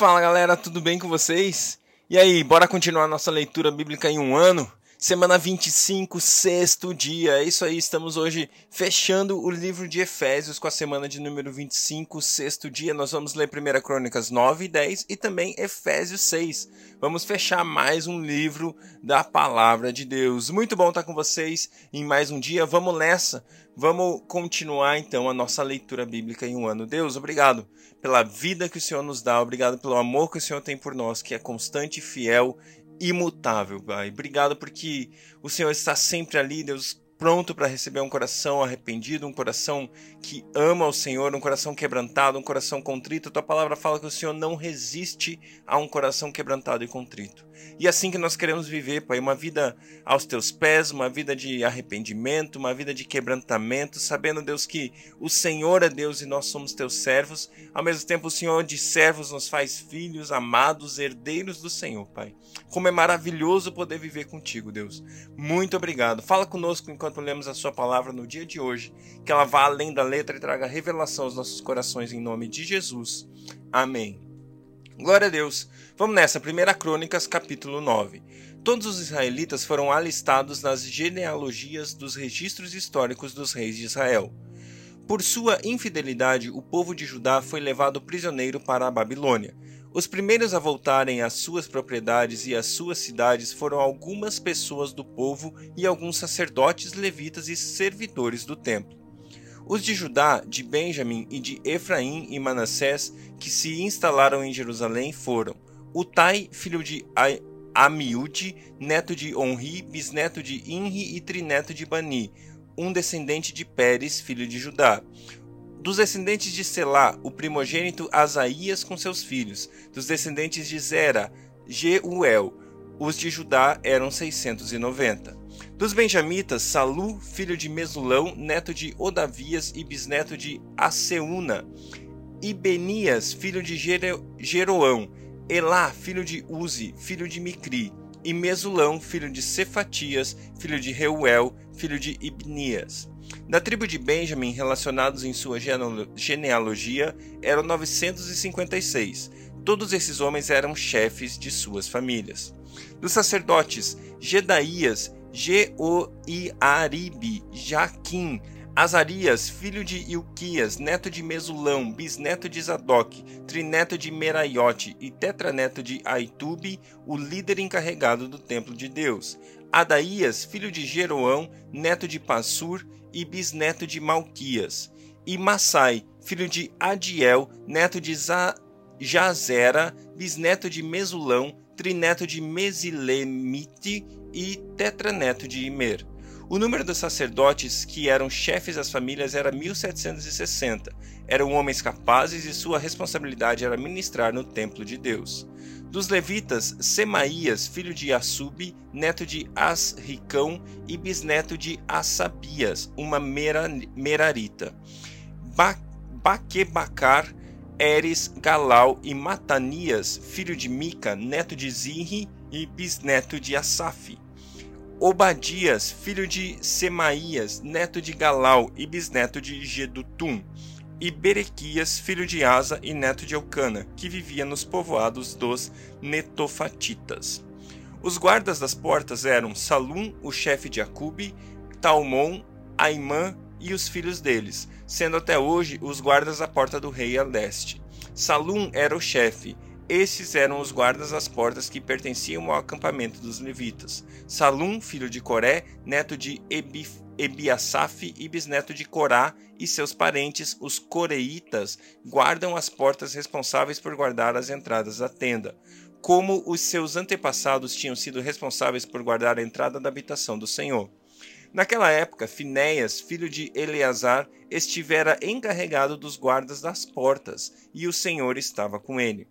Fala galera, tudo bem com vocês? E aí, bora continuar nossa leitura bíblica em um ano? Semana 25, sexto dia. É isso aí, estamos hoje fechando o livro de Efésios com a semana de número 25, sexto dia. Nós vamos ler 1 Crônicas 9 e 10 e também Efésios 6. Vamos fechar mais um livro da palavra de Deus. Muito bom estar com vocês em mais um dia. Vamos nessa. Vamos continuar então a nossa leitura bíblica em um ano. Deus, obrigado pela vida que o Senhor nos dá, obrigado pelo amor que o Senhor tem por nós, que é constante e fiel imutável, Pai. Obrigado porque o Senhor está sempre ali, Deus, pronto para receber um coração arrependido, um coração que ama o Senhor, um coração quebrantado, um coração contrito. Tua palavra fala que o Senhor não resiste a um coração quebrantado e contrito. E é assim que nós queremos viver, Pai, uma vida aos teus pés, uma vida de arrependimento, uma vida de quebrantamento, sabendo, Deus, que o Senhor é Deus e nós somos teus servos. Ao mesmo tempo, o Senhor de servos nos faz filhos, amados, herdeiros do Senhor, Pai. Como é maravilhoso poder viver contigo, Deus. Muito obrigado. Fala conosco enquanto lemos a sua palavra no dia de hoje, que ela vá além da letra e traga revelação aos nossos corações em nome de Jesus. Amém. Glória a Deus. Vamos nessa, 1 Crônicas, capítulo 9. Todos os israelitas foram alistados nas genealogias dos registros históricos dos reis de Israel. Por sua infidelidade, o povo de Judá foi levado prisioneiro para a Babilônia. Os primeiros a voltarem às suas propriedades e às suas cidades foram algumas pessoas do povo e alguns sacerdotes, levitas e servidores do templo. Os de Judá, de Benjamim e de Efraim e Manassés, que se instalaram em Jerusalém, foram Utai, filho de Amiúde, neto de Onri, bisneto de Inri e trineto de Bani, um descendente de Pérez, filho de Judá. Dos descendentes de Selá, o primogênito Asaías com seus filhos. Dos descendentes de Zera, Jeuel. Os de Judá eram 690. Dos benjamitas, Salu, filho de Mesulão, neto de Odavias e bisneto de Aseuna, e Benias, filho de Jeroão, Elá, filho de Uzi, filho de Micri, e Mesulão, filho de Cefatias, filho de Reuel, filho de Ibnias. Da tribo de Benjamim, relacionados em sua genealogia, eram 956. Todos esses homens eram chefes de suas famílias. Dos sacerdotes, Gedaías, Jeoiaribe, Jaquim, Azarias, filho de Ilquias, neto de Mesulão, bisneto de Zadok, trineto de Meraiote e tetraneto de Aitube, o líder encarregado do templo de Deus. Adaías, filho de Jeroão, neto de Passur e bisneto de Malquias. E Massai, filho de Adiel, neto de Jazera, bisneto de Mesulão, trineto de Mesilemite e tetraneto de Imer. O número dos sacerdotes que eram chefes das famílias era 1760. Eram homens capazes e sua responsabilidade era ministrar no templo de Deus. Dos levitas, Semaías, filho de Assub, neto de Asricão e bisneto de Assabias, uma merarita. Ba Baquebacar, Eres, Galau e Matanias, filho de Mica, neto de Zinri e bisneto de Asaf. Obadias, filho de Semaías, neto de Galau e bisneto de Gedutum, e Berequias, filho de Asa e neto de Elcana, que vivia nos povoados dos Netofatitas. Os guardas das portas eram Salum, o chefe de Acube, Talmon, Aimã e os filhos deles, sendo até hoje os guardas da porta do rei a leste. Salum era o chefe, esses eram os guardas das portas que pertenciam ao acampamento dos levitas. Salum, filho de Coré, neto de Ebi, Ebiasaf e bisneto de Corá, e seus parentes, os coreitas, guardam as portas responsáveis por guardar as entradas da tenda, como os seus antepassados tinham sido responsáveis por guardar a entrada da habitação do Senhor. Naquela época, Finéias, filho de Eleazar, estivera encarregado dos guardas das portas, e o Senhor estava com ele.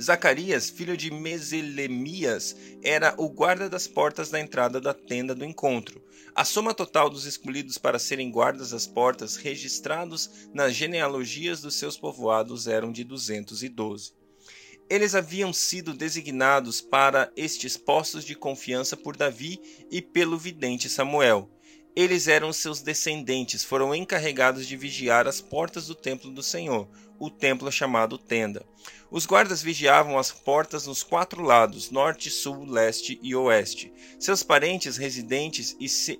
Zacarias, filho de Meselemias, era o guarda das portas da entrada da tenda do encontro. A soma total dos escolhidos para serem guardas das portas, registrados nas genealogias dos seus povoados, eram de 212. Eles haviam sido designados para estes postos de confiança por Davi e pelo vidente Samuel. Eles eram seus descendentes, foram encarregados de vigiar as portas do templo do Senhor, o templo chamado Tenda. Os guardas vigiavam as portas nos quatro lados, norte, sul, leste e oeste. Seus parentes residentes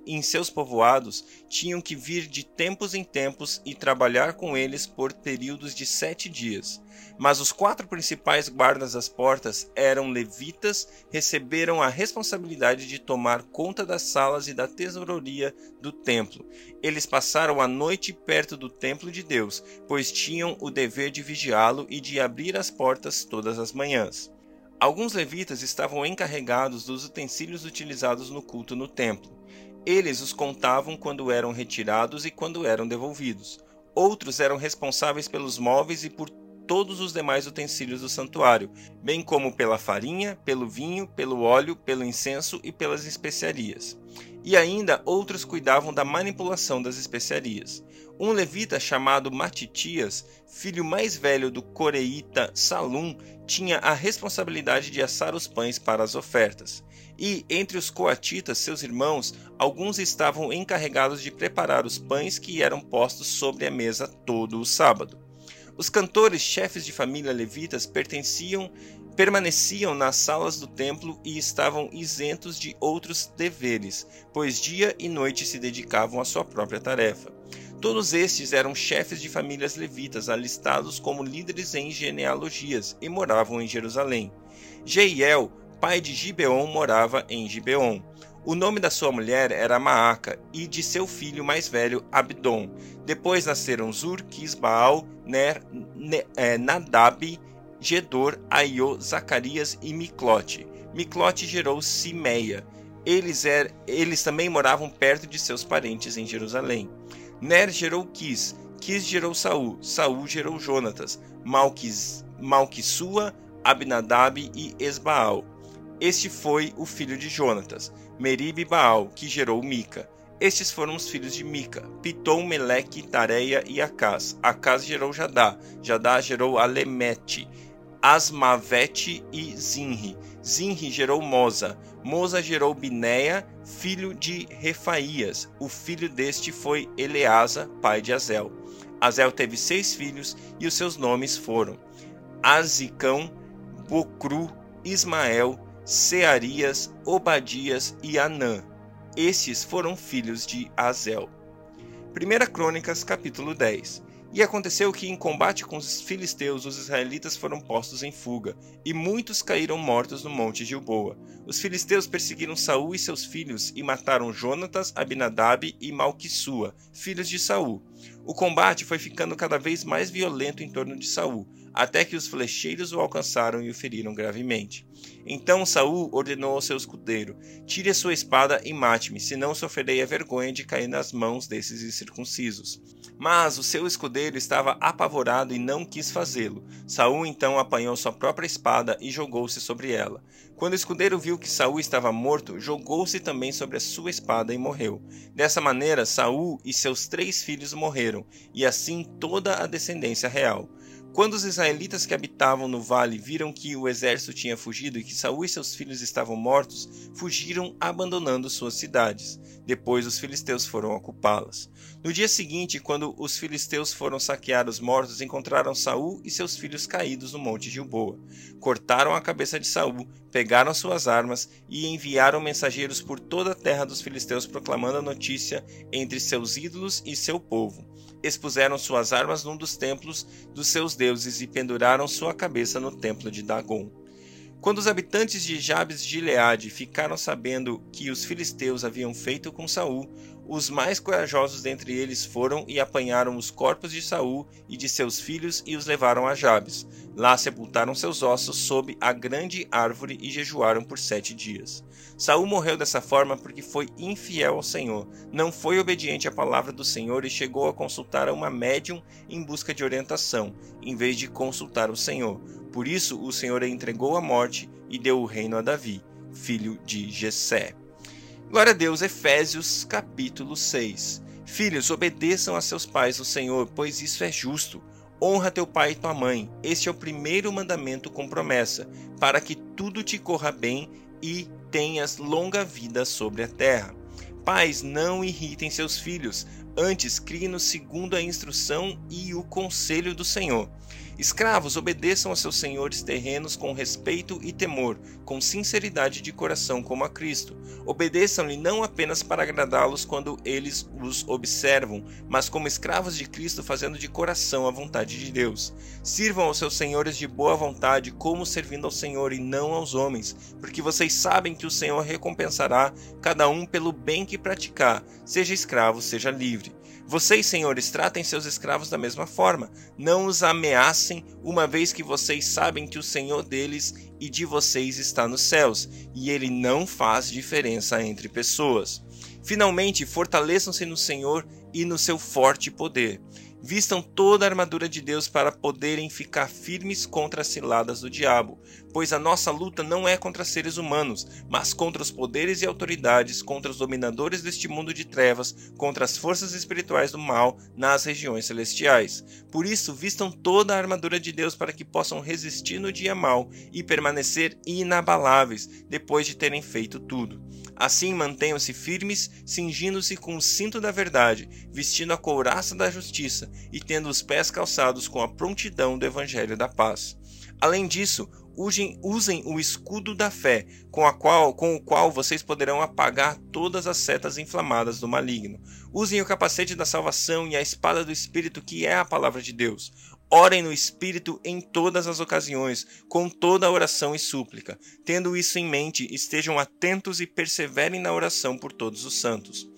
em seus povoados tinham que vir de tempos em tempos e trabalhar com eles por períodos de sete dias. Mas os quatro principais guardas das portas eram levitas, receberam a responsabilidade de tomar conta das salas e da tesouraria do templo. Eles passaram a noite perto do templo de Deus, pois tinham o dever de vigiá-lo e de abrir as portas todas as manhãs. Alguns levitas estavam encarregados dos utensílios utilizados no culto no templo. Eles os contavam quando eram retirados e quando eram devolvidos. Outros eram responsáveis pelos móveis e por todos os demais utensílios do santuário, bem como pela farinha, pelo vinho, pelo óleo, pelo incenso e pelas especiarias. E ainda outros cuidavam da manipulação das especiarias. Um levita chamado Matitias, filho mais velho do coreíta Salum, tinha a responsabilidade de assar os pães para as ofertas. E, entre os coatitas, seus irmãos, alguns estavam encarregados de preparar os pães que eram postos sobre a mesa todo o sábado. Os cantores, chefes de família levitas, pertenciam, permaneciam nas salas do templo e estavam isentos de outros deveres, pois dia e noite se dedicavam à sua própria tarefa. Todos estes eram chefes de famílias levitas, alistados como líderes em genealogias, e moravam em Jerusalém. Jeiel, pai de Gibeon, morava em Gibeon. O nome da sua mulher era Maaca e de seu filho mais velho Abdon. Depois nasceram Zur, Quisbaal, Ner, ne, é, Nadab, Gedor, Aiô, Zacarias e Miclote. Miclote gerou Simeia. Eles, er, eles também moravam perto de seus parentes em Jerusalém. Ner gerou Quis, Quis gerou Saul, Saul gerou Jonatas, Malquis, Malquissua, Abinadab e Esbaal. Este foi o filho de Jonatas. Merib Baal, que gerou Mica. Estes foram os filhos de Mica, Pitom, Meleque, Tareia e Acás. Acás gerou Jadá, Jadá gerou Alemete, Asmavete e Zinri. Zinri gerou Moza, Moza gerou Binéia, filho de Refaías. O filho deste foi Eleasa, pai de Azel. Azel teve seis filhos e os seus nomes foram Azicão, Bocru, Ismael, Searias, Obadias e Anã. Estes foram filhos de Azel. 1 Crônicas, capítulo 10. E aconteceu que, em combate com os filisteus, os israelitas foram postos em fuga, e muitos caíram mortos no monte Gilboa. Os filisteus perseguiram Saul e seus filhos e mataram Jonatas, Abinadab e Malquissua, filhos de Saul. O combate foi ficando cada vez mais violento em torno de Saul, até que os flecheiros o alcançaram e o feriram gravemente. Então Saul ordenou ao seu escudeiro: Tire a sua espada e mate-me, senão sofrerei a vergonha de cair nas mãos desses incircuncisos. Mas o seu escudeiro estava apavorado e não quis fazê-lo. Saul então apanhou sua própria espada e jogou-se sobre ela. Quando o escudeiro viu que Saul estava morto, jogou-se também sobre a sua espada e morreu. Dessa maneira, Saul e seus três filhos morreram, e assim toda a descendência real. Quando os israelitas que habitavam no vale viram que o exército tinha fugido e que Saul e seus filhos estavam mortos, fugiram abandonando suas cidades. Depois os filisteus foram ocupá-las. No dia seguinte, quando os filisteus foram saquear os mortos, encontraram Saul e seus filhos caídos no monte Gilboa. Cortaram a cabeça de Saul, pegaram suas armas e enviaram mensageiros por toda a terra dos filisteus proclamando a notícia entre seus ídolos e seu povo expuseram suas armas num dos templos dos seus deuses e penduraram sua cabeça no templo de Dagon. Quando os habitantes de Jabes de Gileade ficaram sabendo que os filisteus haviam feito com Saul, os mais corajosos dentre eles foram e apanharam os corpos de Saul e de seus filhos e os levaram a Jabes. Lá sepultaram seus ossos sob a grande árvore e jejuaram por sete dias. Saul morreu dessa forma porque foi infiel ao Senhor, não foi obediente à palavra do Senhor e chegou a consultar uma médium em busca de orientação, em vez de consultar o Senhor. Por isso o Senhor a entregou à morte e deu o reino a Davi, filho de Jessé. Glória a Deus, Efésios capítulo 6. Filhos, obedeçam a seus pais o Senhor, pois isso é justo. Honra teu pai e tua mãe. Este é o primeiro mandamento com promessa, para que tudo te corra bem e tenhas longa vida sobre a terra. Pais, não irritem seus filhos, antes criem-nos segundo a instrução e o conselho do Senhor. Escravos, obedeçam aos seus senhores terrenos com respeito e temor, com sinceridade de coração, como a Cristo. Obedeçam-lhe não apenas para agradá-los quando eles os observam, mas como escravos de Cristo, fazendo de coração a vontade de Deus. Sirvam aos seus senhores de boa vontade, como servindo ao Senhor e não aos homens, porque vocês sabem que o Senhor recompensará cada um pelo bem que praticar, seja escravo, seja livre. Vocês, senhores, tratem seus escravos da mesma forma. Não os ameacem, uma vez que vocês sabem que o Senhor deles e de vocês está nos céus, e ele não faz diferença entre pessoas. Finalmente, fortaleçam-se no Senhor e no seu forte poder. Vistam toda a armadura de Deus para poderem ficar firmes contra as ciladas do diabo, pois a nossa luta não é contra seres humanos, mas contra os poderes e autoridades, contra os dominadores deste mundo de trevas, contra as forças espirituais do mal nas regiões celestiais. Por isso, vistam toda a armadura de Deus para que possam resistir no dia mal e permanecer inabaláveis depois de terem feito tudo. Assim mantenham-se firmes, cingindo-se com o cinto da verdade, vestindo a couraça da justiça e tendo os pés calçados com a prontidão do evangelho da paz. Além disso, usem, usem o escudo da fé, com, a qual, com o qual vocês poderão apagar todas as setas inflamadas do maligno. Usem o capacete da salvação e a espada do Espírito, que é a palavra de Deus. Orem no Espírito em todas as ocasiões, com toda oração e súplica. Tendo isso em mente, estejam atentos e perseverem na oração por todos os santos.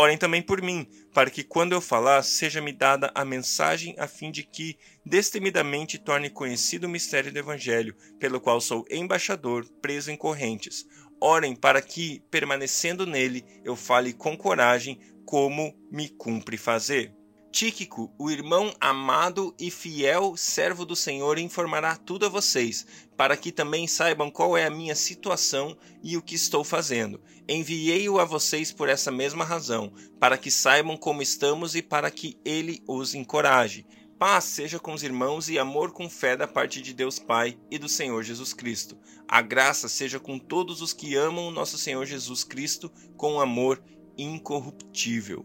Orem também por mim, para que quando eu falar, seja-me dada a mensagem a fim de que destemidamente torne conhecido o mistério do Evangelho, pelo qual sou embaixador, preso em correntes. Orem para que, permanecendo nele, eu fale com coragem, como me cumpre fazer. Tíquico, o irmão amado e fiel servo do Senhor, informará tudo a vocês, para que também saibam qual é a minha situação e o que estou fazendo. Enviei-o a vocês por essa mesma razão, para que saibam como estamos e para que ele os encoraje. Paz seja com os irmãos e amor com fé da parte de Deus Pai e do Senhor Jesus Cristo. A graça seja com todos os que amam o nosso Senhor Jesus Cristo com amor incorruptível.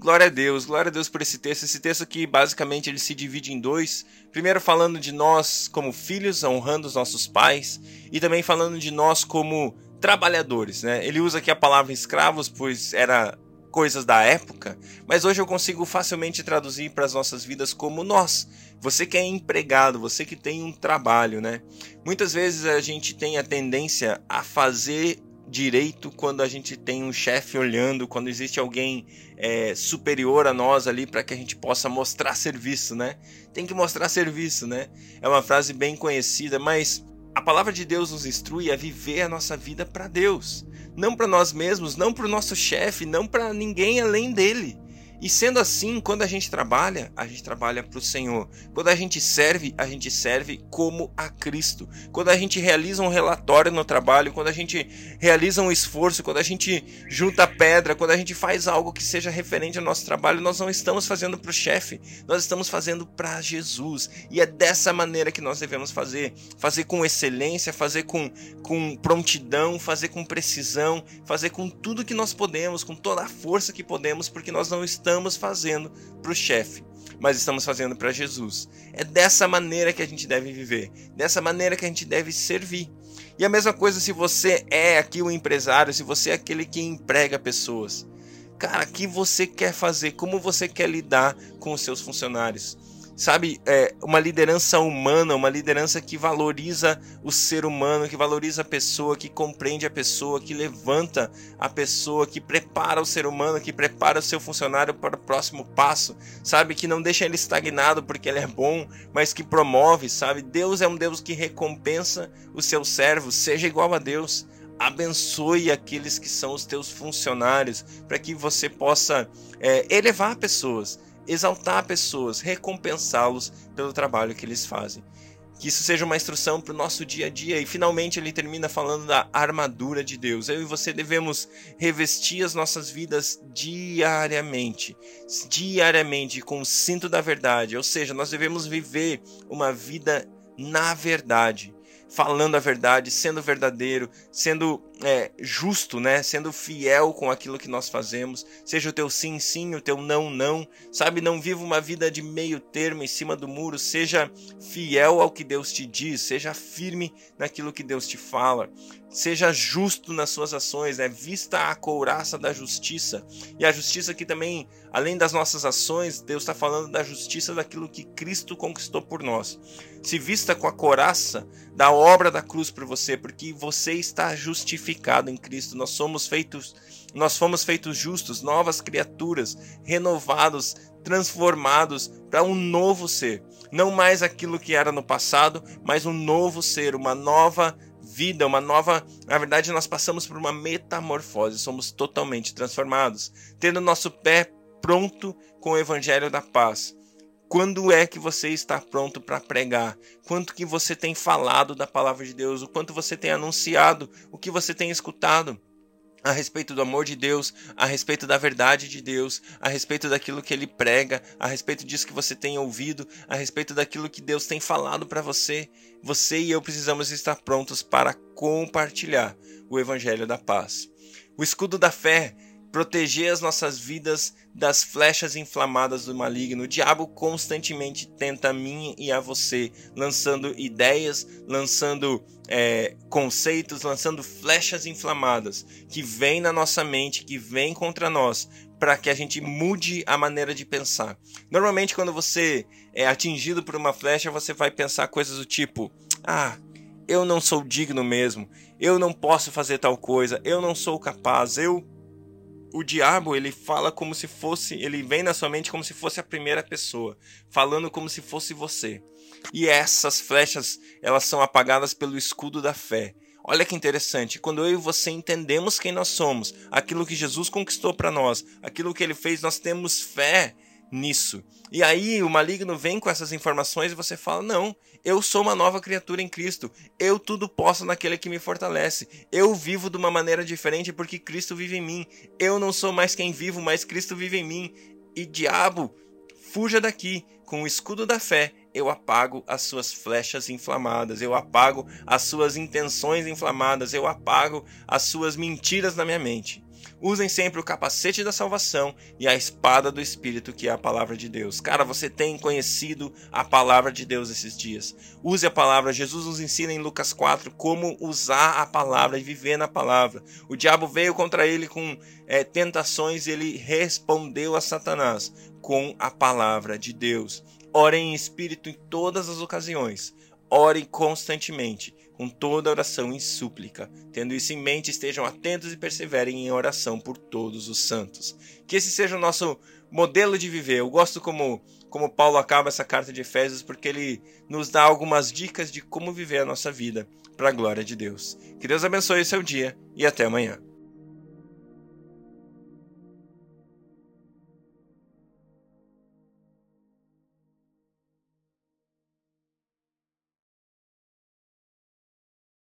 Glória a Deus, glória a Deus por esse texto. Esse texto aqui, basicamente, ele se divide em dois. Primeiro, falando de nós como filhos, honrando os nossos pais, e também falando de nós como trabalhadores. Né? Ele usa aqui a palavra escravos, pois era coisas da época, mas hoje eu consigo facilmente traduzir para as nossas vidas como nós. Você que é empregado, você que tem um trabalho, né? Muitas vezes a gente tem a tendência a fazer direito quando a gente tem um chefe olhando, quando existe alguém é, superior a nós ali para que a gente possa mostrar serviço, né? Tem que mostrar serviço, né? É uma frase bem conhecida, mas a palavra de Deus nos instrui a viver a nossa vida para Deus, não para nós mesmos, não para o nosso chefe, não para ninguém além dele. E sendo assim, quando a gente trabalha, a gente trabalha para o Senhor. Quando a gente serve, a gente serve como a Cristo. Quando a gente realiza um relatório no trabalho, quando a gente realiza um esforço, quando a gente junta pedra, quando a gente faz algo que seja referente ao nosso trabalho, nós não estamos fazendo para o chefe, nós estamos fazendo para Jesus. E é dessa maneira que nós devemos fazer: fazer com excelência, fazer com, com prontidão, fazer com precisão, fazer com tudo que nós podemos, com toda a força que podemos, porque nós não estamos estamos fazendo para o chefe, mas estamos fazendo para Jesus. É dessa maneira que a gente deve viver, dessa maneira que a gente deve servir. E a mesma coisa se você é aqui o empresário, se você é aquele que emprega pessoas. Cara, o que você quer fazer? Como você quer lidar com os seus funcionários? Sabe, é, uma liderança humana, uma liderança que valoriza o ser humano, que valoriza a pessoa, que compreende a pessoa, que levanta a pessoa, que prepara o ser humano, que prepara o seu funcionário para o próximo passo, sabe, que não deixa ele estagnado porque ele é bom, mas que promove, sabe? Deus é um Deus que recompensa os seus servos, seja igual a Deus abençoe aqueles que são os teus funcionários, para que você possa é, elevar pessoas, exaltar pessoas, recompensá-los pelo trabalho que eles fazem. Que isso seja uma instrução para o nosso dia a dia. E finalmente ele termina falando da armadura de Deus. Eu e você devemos revestir as nossas vidas diariamente. Diariamente, com o cinto da verdade. Ou seja, nós devemos viver uma vida na verdade falando a verdade, sendo verdadeiro, sendo é, justo, né? Sendo fiel com aquilo que nós fazemos. Seja o teu sim, sim, o teu não, não. Sabe, não viva uma vida de meio termo em cima do muro. Seja fiel ao que Deus te diz. Seja firme naquilo que Deus te fala. Seja justo nas suas ações, né? Vista a couraça da justiça. E a justiça que também, além das nossas ações, Deus está falando da justiça daquilo que Cristo conquistou por nós. Se vista com a couraça da obra da cruz por você, porque você está justificado em Cristo. Nós somos feitos, nós fomos feitos justos, novas criaturas, renovados, transformados para um novo ser. Não mais aquilo que era no passado, mas um novo ser, uma nova vida, uma nova. Na verdade, nós passamos por uma metamorfose, somos totalmente transformados, tendo nosso pé pronto com o evangelho da paz. Quando é que você está pronto para pregar? Quanto que você tem falado da palavra de Deus? O quanto você tem anunciado? O que você tem escutado? a respeito do amor de Deus, a respeito da verdade de Deus, a respeito daquilo que ele prega, a respeito disso que você tem ouvido, a respeito daquilo que Deus tem falado para você. Você e eu precisamos estar prontos para compartilhar o evangelho da paz. O escudo da fé proteger as nossas vidas das flechas inflamadas do maligno. O diabo constantemente tenta a mim e a você, lançando ideias, lançando é, conceitos, lançando flechas inflamadas que vêm na nossa mente, que vêm contra nós, para que a gente mude a maneira de pensar. Normalmente, quando você é atingido por uma flecha, você vai pensar coisas do tipo: ah, eu não sou digno mesmo, eu não posso fazer tal coisa, eu não sou capaz, eu o diabo ele fala como se fosse, ele vem na sua mente como se fosse a primeira pessoa, falando como se fosse você. E essas flechas, elas são apagadas pelo escudo da fé. Olha que interessante, quando eu e você entendemos quem nós somos, aquilo que Jesus conquistou para nós, aquilo que ele fez, nós temos fé nisso. E aí o maligno vem com essas informações e você fala: "Não, eu sou uma nova criatura em Cristo. Eu tudo posso naquele que me fortalece. Eu vivo de uma maneira diferente porque Cristo vive em mim. Eu não sou mais quem vivo, mas Cristo vive em mim." E diabo, fuja daqui com o escudo da fé. Eu apago as suas flechas inflamadas, eu apago as suas intenções inflamadas, eu apago as suas mentiras na minha mente. Usem sempre o capacete da salvação e a espada do Espírito, que é a palavra de Deus. Cara, você tem conhecido a palavra de Deus esses dias. Use a palavra. Jesus nos ensina em Lucas 4 como usar a palavra e viver na palavra. O diabo veio contra ele com é, tentações e ele respondeu a Satanás com a palavra de Deus. Orem em espírito em todas as ocasiões. Orem constantemente com toda oração e súplica. Tendo isso em mente, estejam atentos e perseverem em oração por todos os santos. Que esse seja o nosso modelo de viver. Eu gosto como, como Paulo acaba essa carta de Efésios, porque ele nos dá algumas dicas de como viver a nossa vida para a glória de Deus. Que Deus abençoe o seu dia e até amanhã.